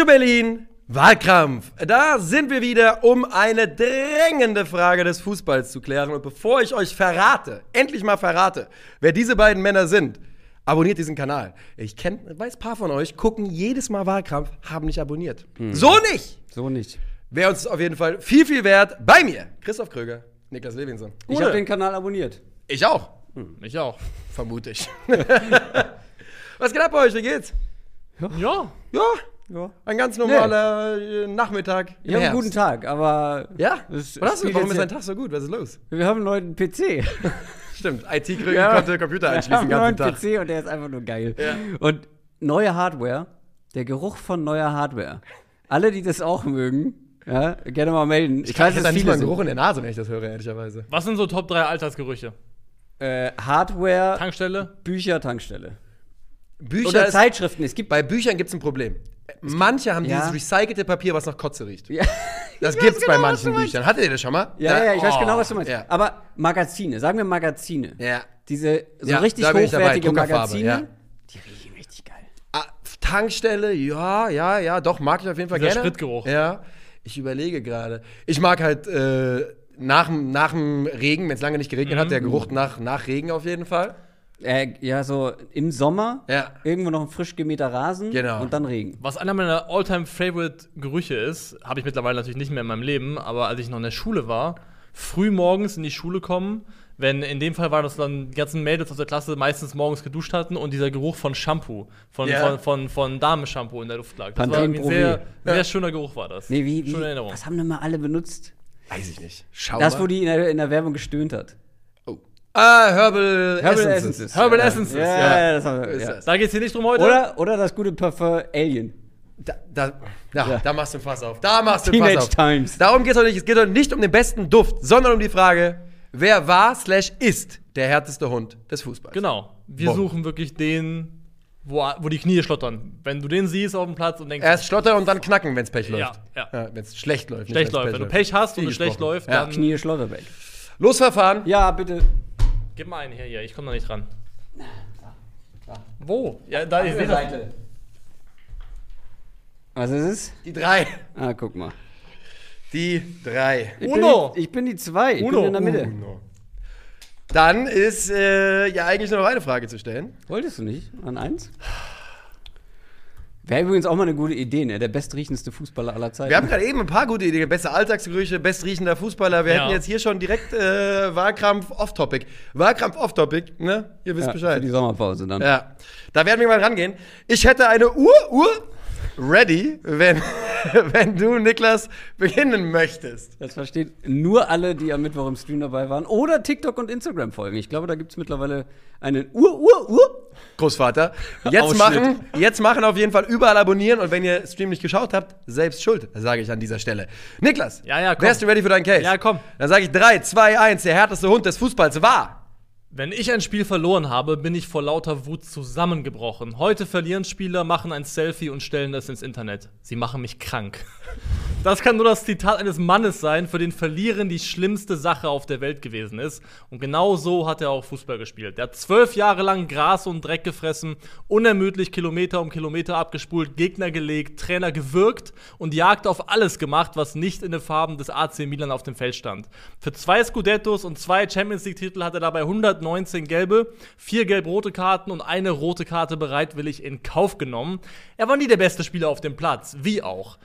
Calcio Berlin, Wahlkampf. Da sind wir wieder, um eine drängende Frage des Fußballs zu klären. Und bevor ich euch verrate, endlich mal verrate, wer diese beiden Männer sind, abonniert diesen Kanal. Ich kenn, weiß, ein paar von euch gucken jedes Mal Wahlkampf, haben nicht abonniert. So nicht! So nicht. Wäre uns auf jeden Fall viel, viel wert. Bei mir, Christoph Kröger, Niklas Levinson. Ich habe den Kanal abonniert. ich auch, Ich auch. vermute ich. Was geht ab bei euch? Wie geht's? Ja. Ja, Ja. Ein ganz normaler äh, Nachmittag. im Ich habe einen guten Tag, aber Ja? Es Was hast du? Warum ist ja- dein Tag so gut? Was ist los? wir haben einen neuen PC. Stimmt, IT-Krüger Ja. konnte Computer Wir einschließen haben den einen neuen Tag. PC und der ist einfach nur geil. Ja. Und neue Hardware, der Geruch von neuer Hardware. Alle, die das auch mögen, ja, gerne mal melden. Ich, weiß, Ich dass habe nicht mal einen. Geruch in der Nase, wenn ich das höre, ehrlicherweise. Was sind so Top 3 Alltagsgerüche? Äh, Hardware, Tankstelle? Bücher, Tankstelle. Bücher Oder Zeitschriften. Es gibt bei Büchern gibt es ein Problem. Manche haben Ja. dieses recycelte Papier, was nach Kotze riecht. Ja, Das Ich gibt's weiß bei genau, was manchen. Büchern. Hattet ihr das schon mal? ja, Da- ja, ich weiß Oh. genau, was du meinst. Ja. Aber Magazine, sagen wir Magazine. Ja. Diese so Ja, richtig hochwertige Magazine, ja. die riechen richtig geil. Ah, Tankstelle, ja, ja, ja, doch, mag ich auf jeden Fall Dieser gerne. Spritgeruch. Ja, ich überlege gerade. Ich mag halt äh, nach, dem- nach dem Regen, wenn es lange nicht geregnet Mhm. hat, der Geruch nach, nach Regen auf jeden Fall. Äh, ja, so im Sommer, Ja. irgendwo noch ein frisch gemähter Rasen Genau. und dann Regen. Was einer meiner all-time favorite Gerüche ist, habe ich mittlerweile natürlich nicht mehr in meinem Leben, aber als ich noch in der Schule war, früh morgens in die Schule kommen, wenn in dem Fall war das dann die ganzen Mädels aus der Klasse meistens morgens geduscht hatten und dieser Geruch von Shampoo, von, Ja. von, von, von Damenshampoo in der Luft lag. Das Pantene war irgendwie ein sehr, sehr schöner Geruch war das. Nee, wie, wie Schöne Erinnerung. was haben denn mal alle benutzt? Weiß ich nicht. Schau Das, wo die in der, in der Werbung gestöhnt hat. Ah, Herbal, Herbal Essences. Essences. Herbal ja. Essences, Ja, ja. ja, das haben wir. Ja. Da geht es hier nicht drum heute. Oder, oder das gute Parfum Alien. Da, da, ja, Ja. da machst du ein Fass auf. Da machst du ein Teenage Fass auf. Times. Darum geht es heute nicht. Es geht heute nicht um den besten Duft, sondern um die Frage, wer war slash ist der härteste Hund des Fußballs? Genau. Wir Boah. suchen wirklich den, wo, wo die Knie schlottern. Wenn du den siehst auf dem Platz und denkst, Erst schlottern und dann knacken, wenn es Pech Ja, läuft. ja. wenn es schlecht läuft. schlecht läuft. Wenn du Pech hast und es schlecht läuft, Ja. dann Knie Schlotterbeck. Losverfahren. Ja, bitte. Gib mal einen hier, hier. Ich komme da nicht ran. Wo? Ja, da ich sehe das. Was ist es? Die drei. Ah, guck mal. Die drei. Ich Uno. Bin die, ich bin die zwei. Ich Uno. bin in der Mitte. Uno. Dann ist äh, ja eigentlich nur noch eine Frage zu stellen. Wolltest du nicht? An eins? Wäre übrigens auch mal eine gute Idee, ne? Der bestriechendste Fußballer aller Zeiten. Wir haben gerade eben ein paar gute Ideen. Beste Alltagsgerüche, bestriechender Fußballer. Wir Ja. hätten jetzt hier schon direkt äh, Wahlkampf off-topic. Wahlkampf off-topic, ne? Ihr wisst ja, Bescheid. Für die Sommerpause dann. Ja, da werden wir mal rangehen. Ich hätte eine Uhr, Uhr ready, wenn, wenn du, Niklas, beginnen möchtest. Das verstehen nur alle, die am Mittwoch im Stream dabei waren. Oder TikTok und Instagram folgen. Ich glaube, da gibt es mittlerweile einen Uhr, Uhr, Uhr. Großvater. Jetzt machen, jetzt machen auf jeden Fall überall abonnieren und wenn ihr Stream nicht geschaut habt, selbst schuld, sage ich an dieser Stelle. Niklas, Ja, ja, komm. wärst du ready für deinen Case? Ja, komm. Dann sage ich 3, 2, 1, der härteste Hund des Fußballs war. Wenn ich ein Spiel verloren habe, bin ich vor lauter Wut zusammengebrochen. Heute verlieren Spieler, machen ein Selfie und stellen das ins Internet. Sie machen mich krank. Das kann nur das Zitat eines Mannes sein, für den Verlieren die schlimmste Sache auf der Welt gewesen ist. Und genau so hat er auch Fußball gespielt. Er hat zwölf Jahre lang Gras und Dreck gefressen, unermüdlich Kilometer um Kilometer abgespult, Gegner gelegt, Trainer gewirkt und Jagd auf alles gemacht, was nicht in den Farben des AC Milan auf dem Feld stand. Für zwei Scudettos und zwei Champions League-Titel hat er dabei 119 gelbe, vier gelb-rote Karten und eine rote Karte bereitwillig in Kauf genommen. Er war nie der beste Spieler auf dem Platz, wie auch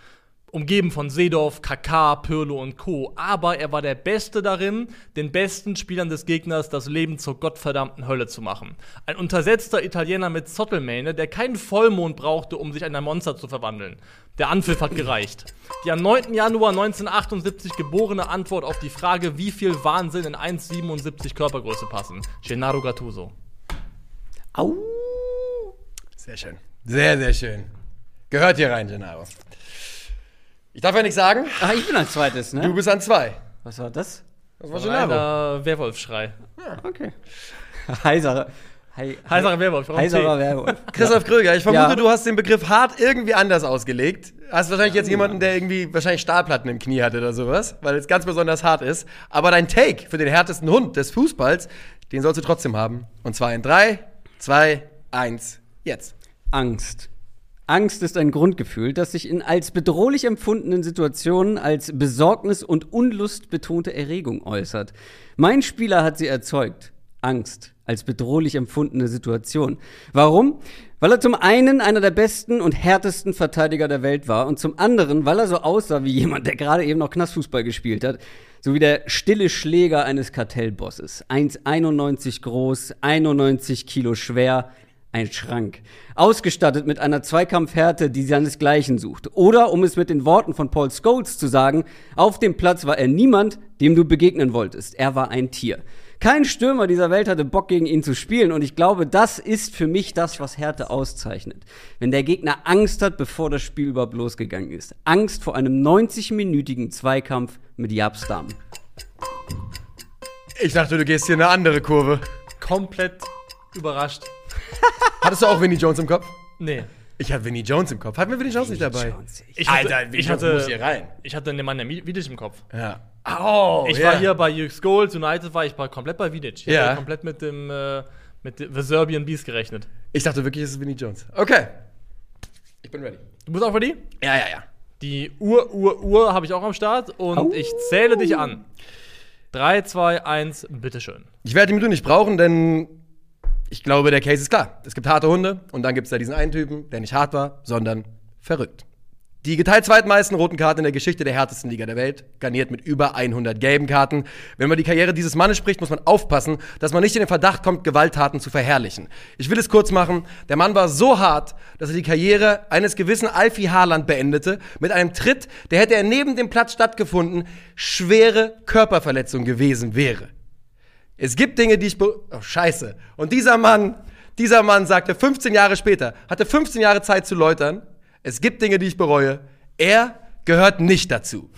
umgeben von Seedorf, Kaká, Pirlo und Co. Aber er war der Beste darin, den besten Spielern des Gegners das Leben zur gottverdammten Hölle zu machen. Ein untersetzter Italiener mit Zottelmähne, der keinen Vollmond brauchte, um sich in ein Monster zu verwandeln. Der Anpfiff hat gereicht. Die am 9. Januar 1978 geborene Antwort auf die Frage, wie viel Wahnsinn in 1,77 Körpergröße passen. Gennaro Gattuso. Au. Sehr schön. Sehr, sehr schön. Gehört hier rein, Gennaro. Ich darf ja nichts sagen. Ach, ich bin als zweites, ne? Du bist an zwei. Was war das? Das war. Reiner Werwolfschrei. Okay. Heiserer. Hei, Heiserer Werwolf. Heiserer? Werwolf. Christoph Kröger, ich vermute, Ja. du hast den Begriff hart irgendwie anders ausgelegt. Hast wahrscheinlich jetzt jemanden, der irgendwie wahrscheinlich Stahlplatten im Knie hatte oder sowas, weil es ganz besonders hart ist. Aber dein Take für den härtesten Hund des Fußballs, den sollst du trotzdem haben. Und zwar in 3, 2, 1, jetzt. Angst. Angst ist ein Grundgefühl, das sich in als bedrohlich empfundenen Situationen als Besorgnis und Unlust betonte Erregung äußert. Mein Spieler hat sie erzeugt. Angst als bedrohlich empfundene Situation. Warum? Weil er zum einen einer der besten und härtesten Verteidiger der Welt war und zum anderen, weil er so aussah wie jemand, der gerade eben noch Knastfußball gespielt hat, so wie der stille Schläger eines Kartellbosses. 1,91 groß, 91 Kilo schwer, ein Schrank. Ausgestattet mit einer Zweikampfhärte, die seinesgleichen sucht. Oder, um es mit den Worten von Paul Scholes zu sagen, auf dem Platz war er niemand, dem du begegnen wolltest. Er war ein Tier. Kein Stürmer dieser Welt hatte Bock gegen ihn zu spielen und ich glaube, das ist für mich das, was Härte auszeichnet. Wenn der Gegner Angst hat, bevor das Spiel überhaupt losgegangen ist. Angst vor einem 90-minütigen Zweikampf mit Japstam. Ich dachte, du gehst hier eine andere Kurve. Komplett überrascht. Hattest du auch Vinnie Jones im Kopf? Nee. Ich hatte Vinnie Jones im Kopf. Hatten wir Vinnie Jones nicht dabei? Ich Alter, hatte, Vinnie ich Jones hatte, muss hier rein. Ich hatte den Mann der Vidic im Kopf. Ja. Oh, Ich ja. war hier bei Jürgs Goals, United war ich komplett bei Vidic. Ich Ja. hatte komplett mit dem äh, mit The Serbian Beast gerechnet. Ich dachte wirklich, es ist Vinnie Jones. Okay. Ich bin ready. Du bist auch ready? Ja, ja, ja. Die Uhr, Uhr, Uhr habe ich auch am Start und Au. ich zähle dich an. 3, 2, 1, bitteschön. Ich werde die Minute nicht brauchen, denn ich glaube, der Case ist klar. Es gibt harte Hunde und dann gibt es da diesen einen Typen, der nicht hart war, sondern verrückt. Die geteilt zweitmeisten roten Karten in der Geschichte der härtesten Liga der Welt, garniert mit über 100 gelben Karten. Wenn man die Karriere dieses Mannes spricht, muss man aufpassen, dass man nicht in den Verdacht kommt, Gewalttaten zu verherrlichen. Ich will es kurz machen. Der Mann war so hart, dass er die Karriere eines gewissen Alfie Haaland beendete, mit einem Tritt, der hätte er neben dem Platz stattgefunden, schwere Körperverletzung gewesen wäre. Es gibt Dinge, die ich. be- Oh, scheiße. Und dieser Mann, dieser Mann sagte 15 Jahre später, hatte 15 Jahre Zeit zu läutern. Es gibt Dinge, die ich bereue. Er gehört nicht dazu.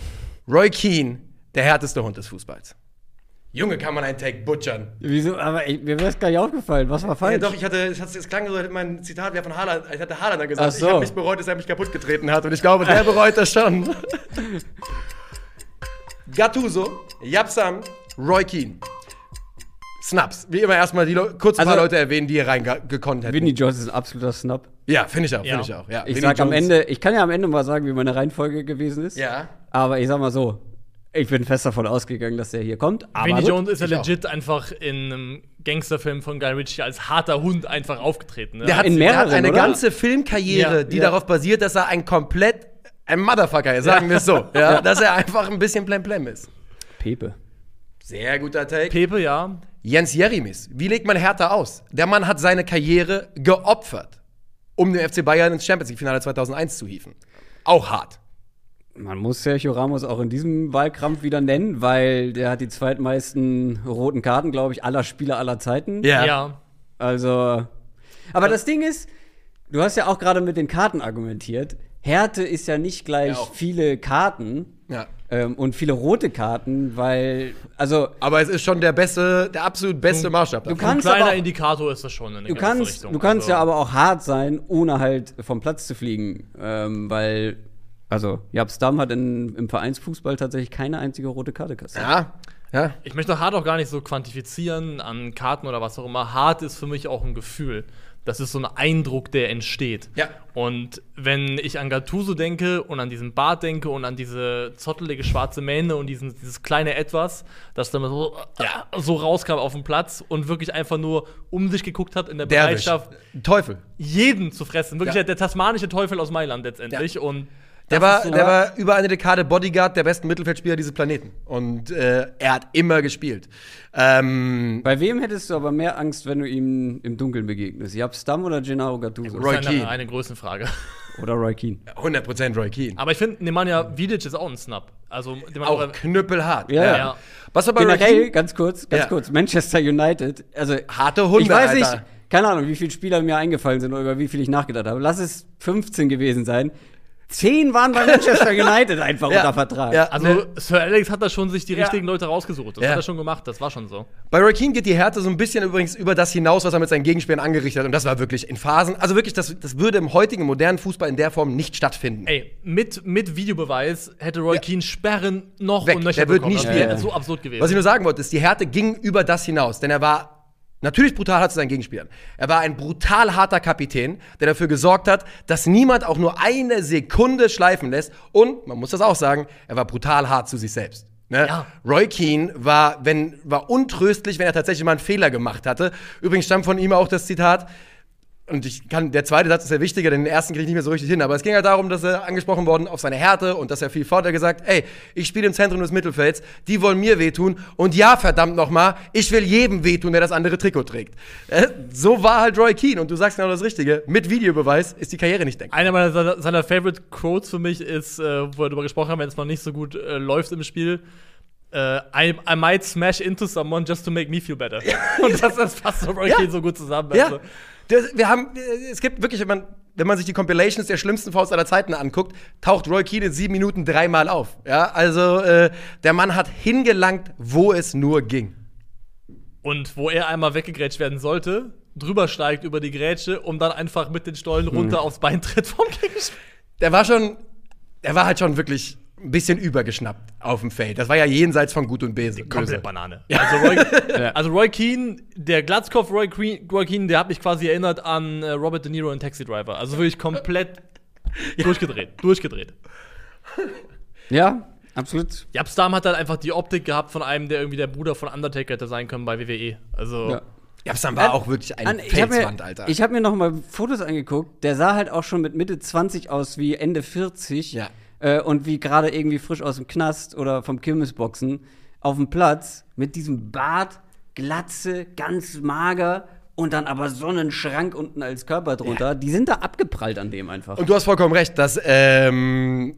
Roy Keane, der härteste Hund des Fußballs. Junge, kann man einen Take butchern. Wieso? Aber ey, mir wäre es gar nicht aufgefallen. Was war Ja, falsch? doch, ich hatte, es, hat- es klang so, als hätte mein Zitat wäre von Haaland, ich hatte Haaland dann gesagt, Ach so. ich habe nicht bereut, dass er mich kaputt getreten hat. Und ich glaube, der bereut das schon. Gattuso, Yapsam, Roy Keane. Snaps. Wie immer erstmal die Leu- kurz ein paar Also- Leute erwähnen, die hier reingekonnt hätten. Vinnie Jones ist ein absoluter Snap. ja, finde ich auch, Ja. finde ich auch. Ja, Ich Vinnie sag am Ende, ich kann ja am Ende mal sagen, wie meine Reihenfolge gewesen ist. Ja. Aber ich sag mal so, ich bin fest davon ausgegangen, dass er hier kommt. Aber gut. Jones ist ja ich auch. legit einfach in einem Gangsterfilm von Guy Ritchie als harter Hund einfach aufgetreten. Ne? Der hat, In der hat mehreren, eine oder? ganze Filmkarriere, Ja, die ja. darauf basiert, dass er ein komplett ein Motherfucker ist, sagen wir es so. Ja, Dass er einfach ein bisschen blemblem ist. Pepe. Sehr guter Take. Pepe, ja. Jens Jeremis, wie legt man härter aus? Der Mann hat seine Karriere geopfert, um den FC Bayern ins Champions League-Finale 2001 zu hieven. Auch hart. Man muss Sergio Ramos auch in diesem Wahlkampf wieder nennen, weil der hat die zweitmeisten roten Karten, glaube ich, aller Spieler aller Zeiten. Ja. Also. Aber das Ding ist, du hast ja auch gerade mit den Karten argumentiert. Härte ist ja nicht gleich Ja, viele Karten Ja. Ähm, und viele rote Karten, weil, also Aber es ist schon der beste, der absolut beste Maßstab. du dafür. Ein kannst kleiner aber auch- Indikator ist das schon in Du kannst, Richtung. du kannst Also, ja aber auch hart sein, ohne halt vom Platz zu fliegen. Ähm, weil, also, Jabstam hat in, im Vereinsfußball tatsächlich keine einzige rote Karte kassiert. Ja, ja. Ich möchte hart auch gar nicht so quantifizieren an Karten oder was auch immer. Hart ist für mich auch ein Gefühl. Das ist so ein Eindruck, der entsteht. Ja. Und wenn ich an Gattuso denke und an diesen Bart denke und an diese zottelige schwarze Mähne und diesen, dieses kleine Etwas, das dann so, so rauskam auf dem Platz und wirklich einfach nur um sich geguckt hat in der Derwisch. Bereitschaft, Teufel. jeden zu fressen. Wirklich Ja. der, der tasmanische Teufel aus Mailand letztendlich. Und Der war, so- der war über eine Dekade Bodyguard der besten Mittelfeldspieler dieses Planeten. Und äh, er hat immer gespielt. Ähm, Bei wem hättest du aber mehr Angst, wenn du ihm im Dunkeln begegnest? Jabstam oder Gennaro Gattuso? Roy das ist eine, Keane. eine Größenfrage. Oder Roy Keane? 100% Roy Keane. Aber ich finde, Nemanja Vidic ist auch ein Snap. Also, Auch knüppelhart. Ja, ja. Was war bei Roy Generell, Keane? ganz kurz, ganz Ja. kurz, Manchester United, also Harte Hunde, ich weiß Alter. nicht, keine Ahnung, wie viele Spieler mir eingefallen sind oder über wie viel ich nachgedacht habe. Lass es 15 gewesen sein. Zehn waren bei Manchester United einfach Ja. unter Vertrag. Ja. Also, Ne. Sir Alex hat da schon sich die Ja. richtigen Leute rausgesucht. Das Ja. hat er schon gemacht, das war schon so. Bei Roy Keane geht die Härte so ein bisschen übrigens über das hinaus, was er mit seinen Gegenspielern angerichtet hat. Und das war wirklich in Phasen. Also wirklich, das, das würde im heutigen modernen Fußball in der Form nicht stattfinden. Ey, mit, mit Videobeweis hätte Roy Ja. Keane Sperren noch Weg. und nöcher Der wird nie Das spielen. wäre so absurd gewesen. Was ich nur sagen wollte, ist, die Härte ging über das hinaus. Denn er war Natürlich brutal hart zu seinen Gegenspielern. Er war ein brutal harter Kapitän, der dafür gesorgt hat, dass niemand auch nur eine Sekunde schleifen lässt. Und, man muss das auch sagen, er war brutal hart zu sich selbst. Ne? Ja. Roy Keane war, wenn, war untröstlich, wenn er tatsächlich mal einen Fehler gemacht hatte. Übrigens stammt von ihm auch das Zitat, und ich kann, der zweite Satz ist ja wichtiger, denn den ersten kriege ich nicht mehr so richtig hin. Aber es ging halt darum, dass er angesprochen worden auf seine Härte und dass er viel fort. Er gesagt, ey, ich spiele im Zentrum des Mittelfelds, die wollen mir wehtun. Und ja, verdammt nochmal, ich will jedem wehtun, der das andere Trikot trägt. Äh, so war halt Roy Keane. Und du sagst genau das Richtige. Mit Videobeweis ist die Karriere nicht denkbar. Einer meiner seiner, Favorite Quotes für mich ist, äh, wo er darüber gesprochen hat, wenn es noch nicht so gut äh, läuft im Spiel. Äh, I, I might smash into someone just to make me feel better. Und das, das passt so Roy Ja. Keane so gut zusammen. Ja. Also. Das, wir haben, äh, es gibt wirklich, wenn man, wenn man sich die Compilations der schlimmsten Faust aller Zeiten anguckt, taucht Roy Keane in sieben Minuten dreimal auf. Ja, also äh, der Mann hat hingelangt, wo es nur ging. Und wo er einmal weggegrätscht werden sollte, drüber steigt über die Grätsche, um dann einfach mit den Stollen runter aufs Bein tritt vom Gegenspieler. Der war schon, der war halt schon wirklich ein bisschen übergeschnappt auf dem Feld. Das war ja jenseits von Gut und Böse. Komplett Banane. Also, Roy, also Roy Keane, der Glatzkopf Roy, Queen, Roy Keane, der hat mich quasi erinnert an äh, Robert De Niro in Taxi Driver. Also wirklich komplett durchgedreht. Durchgedreht. Ja, absolut. Jabstam hat halt einfach die Optik gehabt von einem, der irgendwie der Bruder von Undertaker hätte sein können bei WWE. Also, Ja. Jabsam war auch wirklich ein An- ich habe Felswand, mir, Alter. ich hab mir noch mal Fotos angeguckt. Der sah halt auch schon mit Mitte 20 aus wie Ende 40. Ja. Äh, und wie gerade irgendwie frisch aus dem Knast oder vom Kirmesboxen auf dem Platz mit diesem Bart, Glatze, ganz mager und dann aber so einen Schrank unten als Körper drunter. Die sind da abgeprallt an dem einfach. Und du hast vollkommen recht, dass ähm,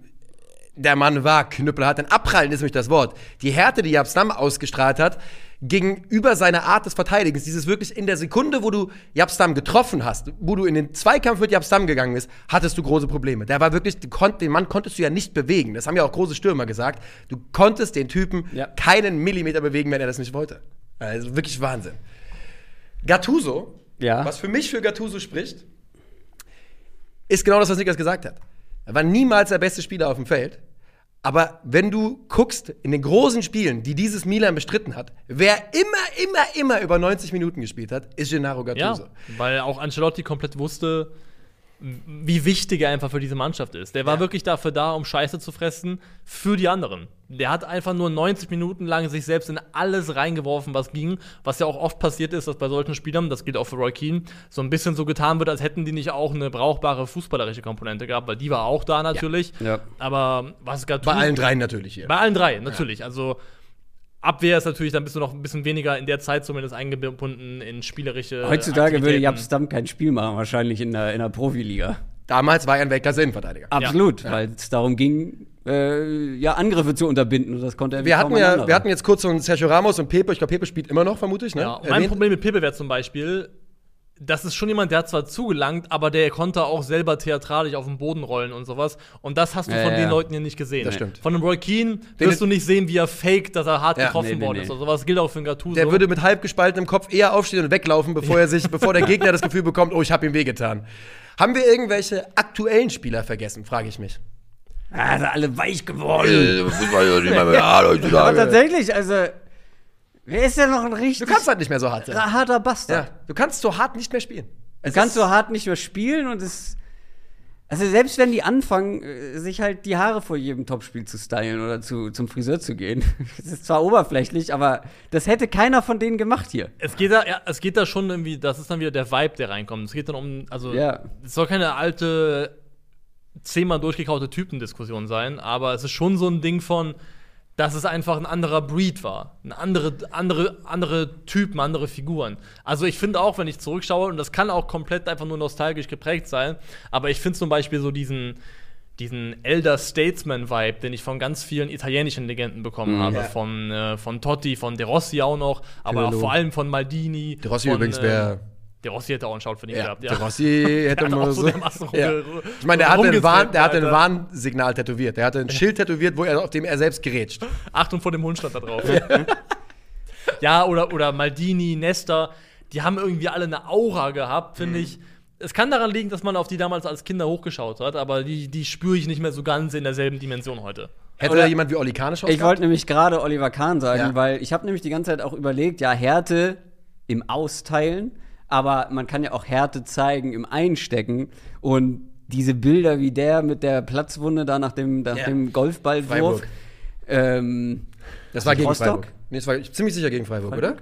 der Mann war knüppelhart. Denn abprallen ist nämlich das Wort. Die Härte, die Jabstam ausgestrahlt hat, gegenüber seiner Art des Verteidigens, dieses wirklich in der Sekunde, wo du Jabstam getroffen hast, wo du in den Zweikampf mit Jabstam gegangen bist, hattest du große Probleme. Der war wirklich, den Mann konntest du ja nicht bewegen. Das haben ja auch große Stürmer gesagt. Du konntest den Typen Ja. keinen Millimeter bewegen, wenn er das nicht wollte. Also wirklich Wahnsinn. Gattuso, Ja. was für mich für Gattuso spricht, ist genau das, was Niklas gesagt hat. Er war niemals der beste Spieler auf dem Feld. Aber wenn du guckst in den großen Spielen, die dieses Milan bestritten hat, wer immer, immer, immer über 90 Minuten gespielt hat, ist Gennaro ja, Gattuso. weil auch Ancelotti komplett wusste, wie wichtig er einfach für diese Mannschaft ist. Der war Ja. wirklich dafür da, um Scheiße zu fressen für die anderen. Der hat einfach nur 90 Minuten lang sich selbst in alles reingeworfen, was ging. Was ja auch oft passiert ist, dass bei solchen Spielern, das gilt auch für Roy Keane, so ein bisschen so getan wird, als hätten die nicht auch eine brauchbare fußballerische Komponente gehabt, weil die war auch da natürlich. Ja. Aber was Gattuso Bei allen dreien natürlich hier. bei allen drei, natürlich. Also Abwehr ist natürlich, dann bist du noch ein bisschen weniger in der Zeit zumindest eingebunden in spielerische. Heutzutage würde. Jabstam kein Spiel machen, wahrscheinlich in der, in der Profiliga. Damals war er ein Weltklasse-Innenverteidiger. Absolut, weil es darum ging, äh, ja, Angriffe zu unterbinden und das konnte er Wir hatten, ja, wir hatten jetzt kurz so einen Sergio Ramos und Pepe. Ich glaube, Pepe spielt immer noch, vermute ich. Ne? Ja, mein. Problem mit Pepe wäre zum Beispiel, das ist schon jemand, der hat zwar zugelangt, aber der konnte auch selber theatralisch auf den Boden rollen und sowas. Und das hast du Ja, von ja. den Leuten hier nicht gesehen. Das stimmt. Von einem Roy Keane Den- wirst du nicht sehen, wie er fake, dass er hart Ja, getroffen nee, nee, worden nee. ist. Also sowas gilt auch für einen Gattuso. Der würde mit halb gespaltenem Kopf eher aufstehen und weglaufen, bevor er sich, bevor der Gegner das Gefühl bekommt, oh, ich habe ihm wehgetan. Haben wir irgendwelche aktuellen Spieler vergessen, frage ich mich. Ah, sind alle weich geworden. ja, Aber tatsächlich, also, wer ist denn noch ein richtig Du kannst halt nicht mehr so hart sein. harter Ja, Bastard? du kannst so hart nicht mehr spielen. Du kannst so hart nicht mehr spielen und es. Also selbst wenn die anfangen, äh, sich halt die Haare vor jedem Topspiel zu stylen oder zu, zum Friseur zu gehen. Das ist zwar oberflächlich, aber das hätte keiner von denen gemacht hier. Es geht da, ja, es geht da schon irgendwie, das ist dann wieder der Vibe, der reinkommt. Es geht dann um, also, Ja. es soll keine alte, zehnmal durchgekaute Typendiskussion sein, aber es ist schon so ein Ding von, dass es einfach ein anderer Breed war. Ein andere, andere, andere Typen, andere Figuren. Also ich finde auch, wenn ich zurückschaue, und das kann auch komplett einfach nur nostalgisch geprägt sein, aber ich finde zum Beispiel so diesen, diesen Elder Statesman-Vibe, den ich von ganz vielen italienischen Legenden bekommen habe. Ja. Von, äh, von Totti, von De Rossi auch noch, aber auch Pirlo. vor allem von Maldini. De Rossi von, übrigens äh, wäre. De Rossi hätte auch einen Shout verdient Ja, gehabt, De Rossi hätte Der hat mal so so. ja. Ich meine, der hatte, ein, Warn, der hatte ein Alter. Warnsignal tätowiert. Der hatte ein Schild tätowiert, wo er, auf dem er selbst gerätscht. Achtung vor dem Hund stand da drauf. ja, oder, oder Maldini, Nesta, die haben irgendwie alle eine Aura gehabt, finde ich. Es kann daran liegen, dass man auf die damals als Kinder hochgeschaut hat, aber die, die spüre ich nicht mehr so ganz in derselben Dimension heute. Hätte Oder- da jemand wie Olli Kahn Chance Ich wollte nämlich gerade Oliver Kahn sagen, Ja. weil ich habe nämlich die ganze Zeit auch überlegt, ja, Härte im Austeilen, aber man kann ja auch Härte zeigen im Einstecken. Und diese Bilder wie der mit der Platzwunde da nach dem, nach Ja. dem Golfballwurf. Freiburg. Ähm, Das war gegen Rostock? Freiburg. Nee, das war ziemlich sicher gegen Freiburg, oder?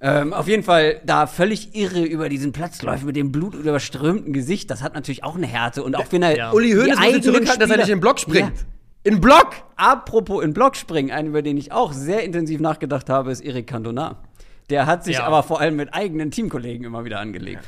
ähm, auf jeden Fall da völlig irre über diesen Platz läuft mit dem blutüberströmten Gesicht. Das hat natürlich auch eine Härte. Und auch wenn er. Ja. Uli Hoeneß muss zurückhalten, dass er nicht in den Block springt. Ja. In Block! Apropos in Block springen, einen, über den ich auch sehr intensiv nachgedacht habe, ist Eric Cantona. Der hat sich Ja. aber vor allem mit eigenen Teamkollegen immer wieder angelegt.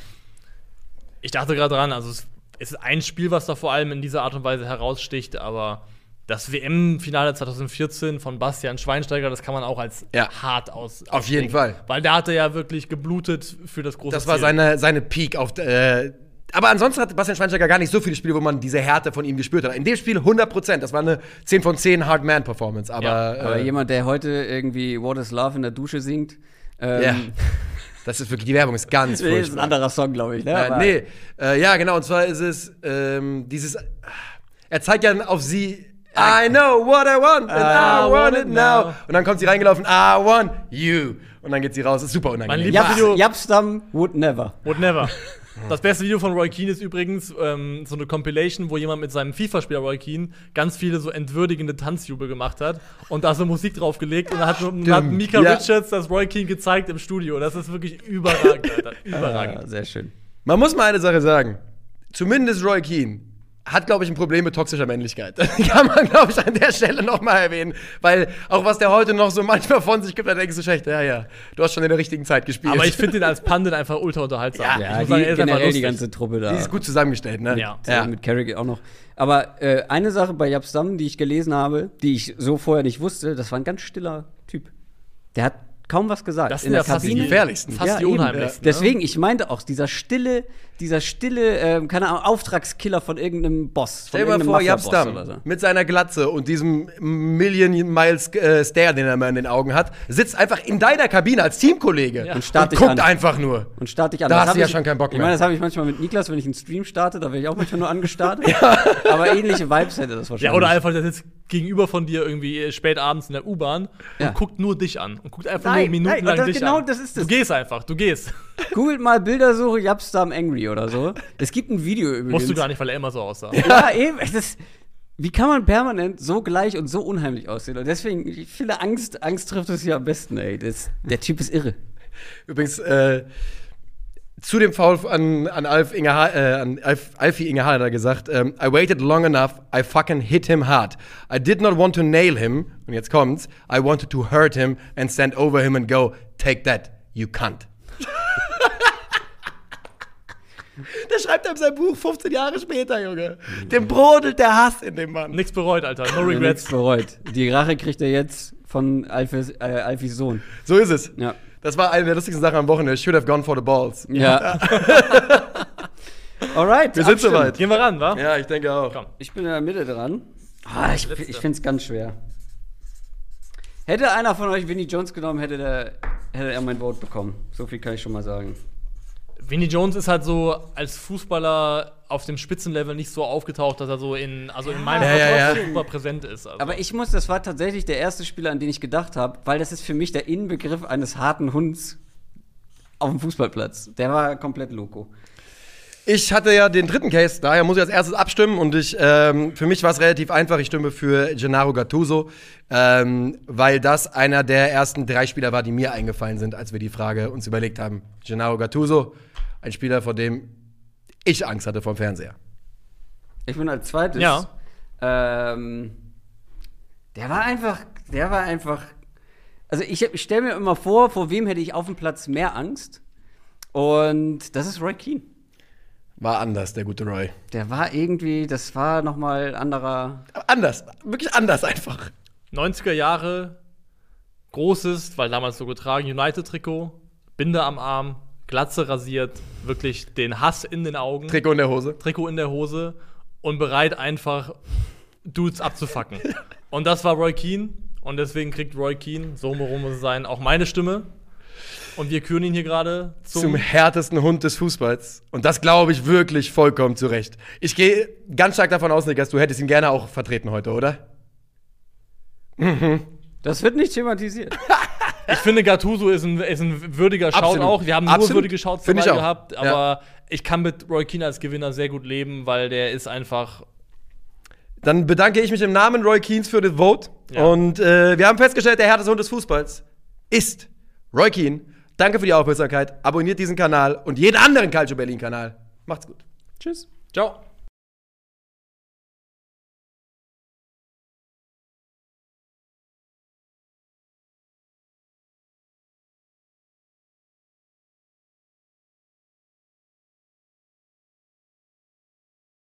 Ich dachte gerade dran, also es es ist ein Spiel, was da vor allem in dieser Art und Weise heraussticht, aber das WM-Finale 2014 von Bastian Schweinsteiger, das kann man auch als Ja. hart aus. Auf jeden. Fall. Weil da hat er ja wirklich geblutet für das große Das war Ziel. seine, seine Peak auf. Äh, aber ansonsten hat Bastian Schweinsteiger gar nicht so viele Spiele, wo man diese Härte von ihm gespürt hat. In dem Spiel 100 Prozent. Das war eine 10 von 10 Hard Man Performance. Aber, Ja, Aber äh, jemand, der heute irgendwie What is Love in der Dusche singt, ähm, ja. Das ist wirklich, die Werbung ist ganz nee, ist ein furchtbar. anderer Song, glaube ich. Ne? Äh, nee, äh, ja, genau. Und zwar ist es ähm, dieses. Er zeigt ja auf sie. I know what I want and I, want it now. Und dann kommt sie reingelaufen. I want you. Und dann geht sie raus. Ist super unangenehm. Mein Japs, Japstam would never. Would never. Das beste Video von Roy Keane ist übrigens ähm, so eine Compilation, wo jemand mit seinem FIFA-Spieler Roy Keane ganz viele so entwürdigende Tanzjubel gemacht hat und da so Musik draufgelegt und da hat, und hat Mika Ja. Richards das Roy Keane gezeigt im Studio. Das ist wirklich überragend, Alter. Überragend. Ah, sehr schön. Man muss mal eine Sache sagen. Zumindest Roy Keane hat, glaube ich, ein Problem mit toxischer Männlichkeit. Kann man, glaube ich, an der Stelle noch mal erwähnen. Weil auch was der heute noch so manchmal von sich gibt, da denkst du schlecht, ja, ja, du hast schon in der richtigen Zeit gespielt. Aber ich finde ihn als Pandit einfach ultra unterhaltsam. Ja, Ich muss die, sagen, er generell die ganze Truppe da. die ist gut zusammengestellt, ne? Ja. Ja. Mit Carrick auch noch. Aber äh, eine Sache bei Japstam, die ich gelesen habe, die ich so vorher nicht wusste, das war ein ganz stiller Typ. Der hat kaum was gesagt. Das sind in der ja fast die Kabine. gefährlichsten. Fast Ja, die eben. unheimlichsten. ne? Deswegen, ich meinte auch, dieser stille, dieser stille, ähm, keine Ahnung, Auftragskiller von irgendeinem Boss. Stell dir von mal vor, Japstam so. mit seiner Glatze und diesem Million Miles äh, Stare, den er immer in den Augen hat, sitzt einfach in deiner Kabine als Teamkollege Ja. Und und dich guckt an. einfach nur. Und starte ich an. Da Das hast hab du ja ich- schon keinen Bock Ich mehr. meine, das habe ich manchmal mit Niklas, wenn ich einen Stream starte, da werde ich auch manchmal nur angestarrt. Aber ähnliche Vibes hätte das wahrscheinlich. Ja, oder einfach, der sitzt gegenüber von dir irgendwie äh, spät abends in der U-Bahn Ja. und guckt nur dich an. Und guckt einfach Nein, nur minutenlang nein, das- dich genau an. das ist es. Du gehst einfach, du gehst. Googelt mal Bildersuche Japstam Angry oder so. Es gibt ein Video übrigens. Musst du gar nicht, weil er immer so aussah. Ja, eben. Ist, wie kann man permanent so gleich und so unheimlich aussehen? Und deswegen, ich finde, Angst, Angst trifft es hier am besten, ey. Das, der Typ ist irre. Übrigens, äh, zu dem Foul an, an, Alf Inge ha äh, an Alf, Alfie Inge hat er gesagt, ähm, I waited long enough, I fucking hit him hard. I did not want to nail him, und jetzt kommt's, I wanted to hurt him and stand over him and go, take that, you cunt. Der schreibt er in seinem Buch 15 Jahre später, Junge. Dem brodelt der Hass in dem Mann. Nichts bereut, Alter. No Nichts regrets. bereut. Die Rache kriegt er jetzt von Alfis, äh, Alfis Sohn. So ist es. Ja. Das war eine der lustigsten Sachen am Wochenende. Should have gone for the balls. Ja. Alright. Wir sind soweit. Gehen wir ran, wa? Ja, ich denke auch. Komm. Ich bin in der Mitte dran. Ah, ich Letzte. ich finde es ganz schwer. Hätte einer von euch Vinnie Jones genommen, hätte, der, hätte er mein Vote bekommen. So viel kann ich schon mal sagen. Vinnie Jones ist halt so als Fußballer auf dem Spitzenlevel nicht so aufgetaucht, dass er so in, also in meinem Ja, ja, ja. Kopf super präsent ist. Also. Aber ich muss, das war tatsächlich der erste Spieler, an den ich gedacht habe, weil das ist für mich der Inbegriff eines harten Hunds auf dem Fußballplatz. Der war komplett loco. Ich hatte ja den dritten Case, daher muss ich als erstes abstimmen und ich, ähm, für mich war es relativ einfach. Ich stimme für Gennaro Gattuso, ähm, weil das einer der ersten drei Spieler war, die mir eingefallen sind, als wir die Frage uns überlegt haben. Gennaro Gattuso, ein Spieler, vor dem ich Angst hatte vom Fernseher. Ich bin als zweites. Ja. Ähm, der war einfach, der war einfach. Also ich, ich stelle mir immer vor, vor wem hätte ich auf dem Platz mehr Angst. Und das ist Roy Keane. War anders, der gute Roy. Der war irgendwie, das war noch mal anderer. Anders, wirklich anders einfach. 90er Jahre, großes, weil damals so getragen, United-Trikot, Binde am Arm, Glatze rasiert, wirklich den Hass in den Augen, Trikot in der Hose. Trikot in der Hose und bereit einfach Dudes abzufacken. und das war Roy Keane und deswegen kriegt Roy Keane, so rum muss es sein, auch meine Stimme. Und wir küren ihn hier gerade zum, Zum härtesten Hund des Fußballs. Und das glaube ich wirklich vollkommen zu Recht. Ich gehe ganz stark davon aus, Niklas, du hättest ihn gerne auch vertreten heute, oder? Das wird nicht thematisiert. Ich finde, Gattuso ist ein, ist ein würdiger Shout Absolut. auch. Wir haben nur Absolut. würdige Shouts dabei gehabt, Ja. aber ich kann mit Roy Keane als Gewinner sehr gut leben, weil der ist einfach. Dann bedanke ich mich im Namen Roy Keens für das Vote. Ja. Und äh, wir haben festgestellt, der härteste Hund des Fußballs ist Roy Keane. Danke für die Aufmerksamkeit. Abonniert diesen Kanal und jeden anderen Calcio Berlin Kanal. Macht's gut. Tschüss. Ciao.